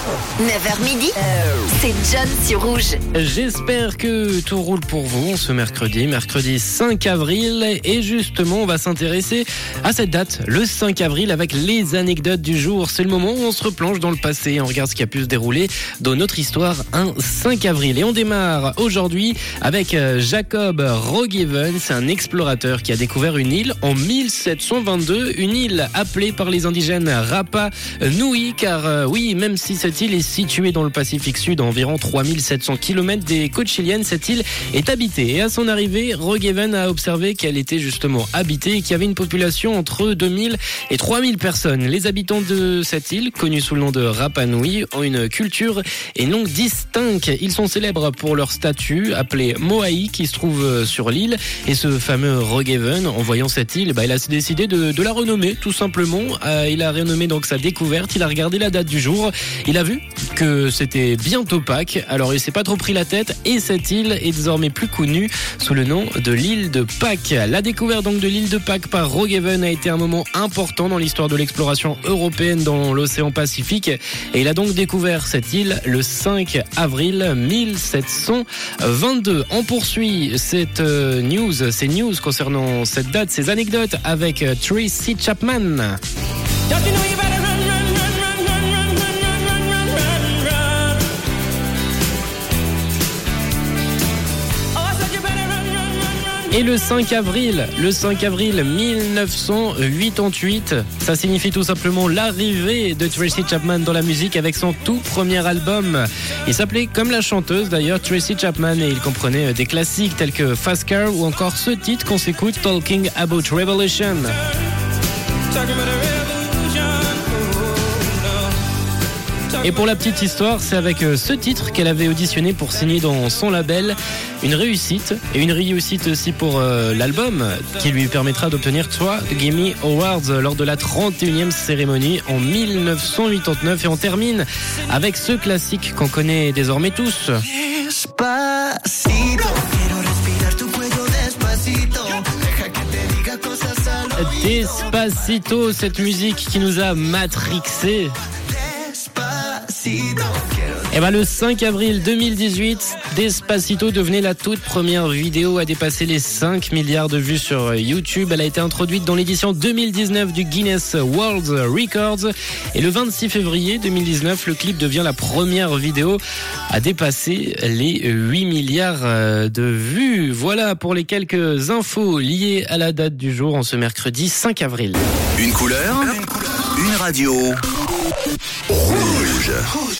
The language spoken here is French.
9h midi, c'est John sur Rouge. J'espère que tout roule pour vous ce mercredi, mercredi 5 avril. Et justement, on va s'intéresser à cette date, le 5 avril, avec les anecdotes du jour. C'est le moment où on se replonge dans le passé et on regarde ce qui a pu se dérouler dans notre histoire un 5 avril. Et on démarre aujourd'hui avec euh, Jacob Rogiven. C'est un explorateur qui a découvert une île en 1722, une île appelée par les indigènes Rapa Nui, car euh, oui, même si cette île est située dans le Pacifique Sud, à environ 3700 km des côtes chiliennes, cette île est habitée. Et à son arrivée, Rogeven a observé qu'elle était justement habitée et qu'il y avait une population entre 2000 et 3000 personnes. Les habitants de cette île, connus sous le nom de Rapa Nui, ont une culture et langue distincte. Ils sont célèbres pour leur statue appelée Moai qui se trouve sur l'île. Et ce fameux Rogeven, en voyant cette île, bah, il a décidé de, la renommer tout simplement. Euh, il a renommé donc sa découverte. Il a regardé la date du jour. Vu que c'était bientôt Pâques. Alors il s'est pas trop pris la tête et cette île est désormais plus connue sous le nom de l'île de Pâques. La découverte donc de l'île de Pâques par Rogeven a été un moment important dans l'histoire de l'exploration européenne dans l'océan Pacifique et il a donc découvert cette île le 5 avril 1722. On poursuit cette euh, news, ces news concernant cette date, ces anecdotes avec euh, Tracy Chapman. Et le 5 avril, le 5 avril 1988, ça signifie tout simplement l'arrivée de Tracy Chapman dans la musique avec son tout premier album. Il s'appelait comme la chanteuse d'ailleurs Tracy Chapman et il comprenait des classiques tels que Fast Car ou encore ce titre qu'on s'écoute Talking About Revolution. Et pour la petite histoire, c'est avec euh, ce titre qu'elle avait auditionné pour signer dans son label. Une réussite, et une réussite aussi pour euh, l'album, qui lui permettra d'obtenir trois Gimme Awards lors de la 31e cérémonie en 1989. Et on termine avec ce classique qu'on connaît désormais tous. Despacito, cette musique qui nous a matrixé. Et ben le 5 avril 2018, Despacito devenait la toute première vidéo à dépasser les 5 milliards de vues sur YouTube. Elle a été introduite dans l'édition 2019 du Guinness World Records. Et le 26 février 2019, le clip devient la première vidéo à dépasser les 8 milliards de vues. Voilà pour les quelques infos liées à la date du jour en ce mercredi 5 avril. Une couleur, une radio. Rouge.